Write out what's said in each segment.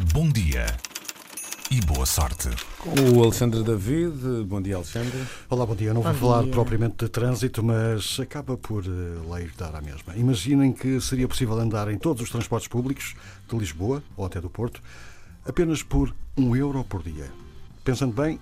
Bom dia e boa sorte. Com o Alexandre David. Bom dia, Alexandre. Olá, bom dia. Não Bom vou falar dia. propriamente de trânsito, mas acaba por eh, lei dar à mesma. Imaginem que seria possível andar em todos os transportes públicos de Lisboa ou até do Porto apenas por um euro por dia. Pensando bem,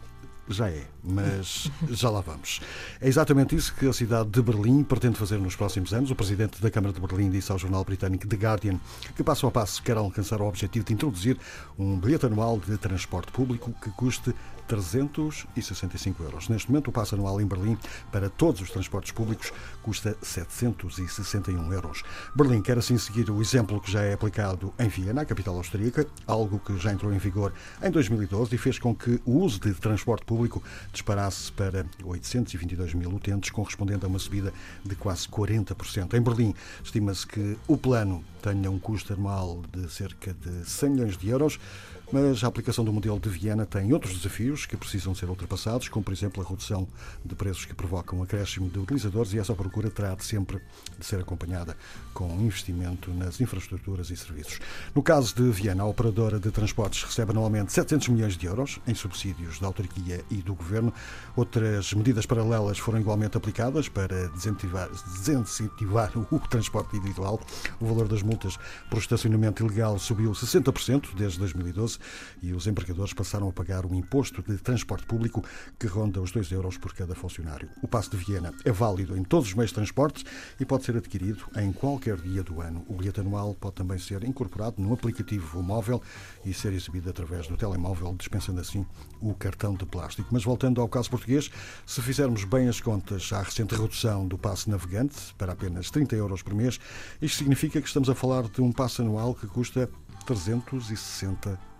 já é, mas já lá vamos. É exatamente isso que a cidade de Berlim pretende fazer nos próximos anos. O presidente da Câmara de Berlim disse ao jornal britânico The Guardian que, passo a passo, quer alcançar o objetivo de introduzir um bilhete anual de transporte público que custe 365 euros. Neste momento, o passo anual em Berlim para todos os transportes públicos custa 761 euros. Berlim quer assim seguir o exemplo que já é aplicado em Viena, a capital austríaca, algo que já entrou em vigor em 2012 e fez com que o uso de transporte público disparasse para 822 mil utentes, correspondente a uma subida de quase 40%. Em Berlim, estima-se que o plano tenha um custo anual de cerca de 100 milhões de euros. Mas a aplicação do modelo de Viena tem outros desafios que precisam ser ultrapassados, como por exemplo a redução de preços que provocam um acréscimo de utilizadores e essa procura terá de sempre de ser acompanhada com investimento nas infraestruturas e serviços. No caso de Viena, a operadora de transportes recebe anualmente 700 milhões de euros em subsídios da autarquia e do governo. Outras medidas paralelas foram igualmente aplicadas para desincentivar, desincentivar o transporte individual. O valor das multas por estacionamento ilegal subiu 60% desde 2012 e os empregadores passaram a pagar um imposto de transporte público que ronda os 2 euros por cada funcionário. O passo de Viena é válido em todos os meios de transportes e pode ser adquirido em qualquer dia do ano. O bilhete anual pode também ser incorporado num aplicativo móvel e ser exibido através do telemóvel, dispensando assim o cartão de plástico. Mas voltando ao caso português, se fizermos bem as contas à recente redução do passe navegante para apenas 30 euros por mês, isto significa que estamos a falar de um passe anual que custa 360 euros.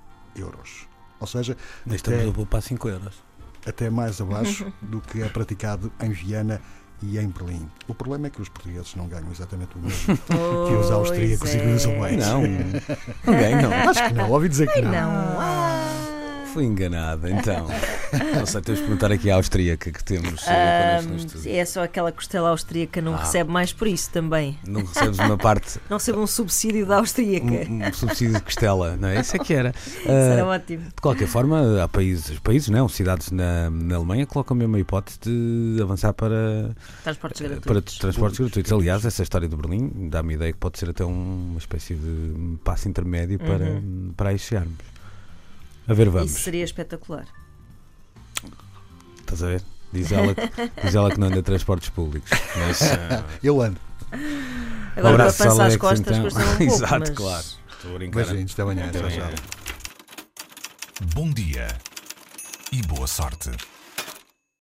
Ou seja, estamos até, a poupar 5 euros. até mais abaixo do que é praticado em Viena e em Berlim. O problema é que os portugueses não ganham exatamente o mesmo que os austríacos e Pois os é. alemães. Não, não ganham. Acho que não, ouvi dizer que Ai, não. não. Fui enganada, então. Não sei, temos que perguntar aqui à austríaca que temos eh, estúdio. é só aquela costela austríaca não Ah. recebe mais por isso também. Não recebes uma parte, Não recebe um subsídio da austríaca. um, um subsídio de costela, não é? Isso é que era. Isso era Ah, ótimo. de qualquer forma, há países, países não, cidades na, na Alemanha colocam mesmo a hipótese de avançar para, Transportes para gratuitos. transportes gratuitos. Aliás, essa história do Berlim dá-me a ideia que pode ser até um- uma espécie de passo intermédio para, para aí chegarmos. A ver, vamos. Isso seria espetacular. Estás a ver? Diz ela, que- diz ela que não anda transportes públicos. Mas, ah, Eu ando. Agora abraço, para pensar as costas então. um pouco. Exato, mas... claro. Estou a brincar. Beijinhos, até amanhã. Até amanhã. Bom dia e boa sorte.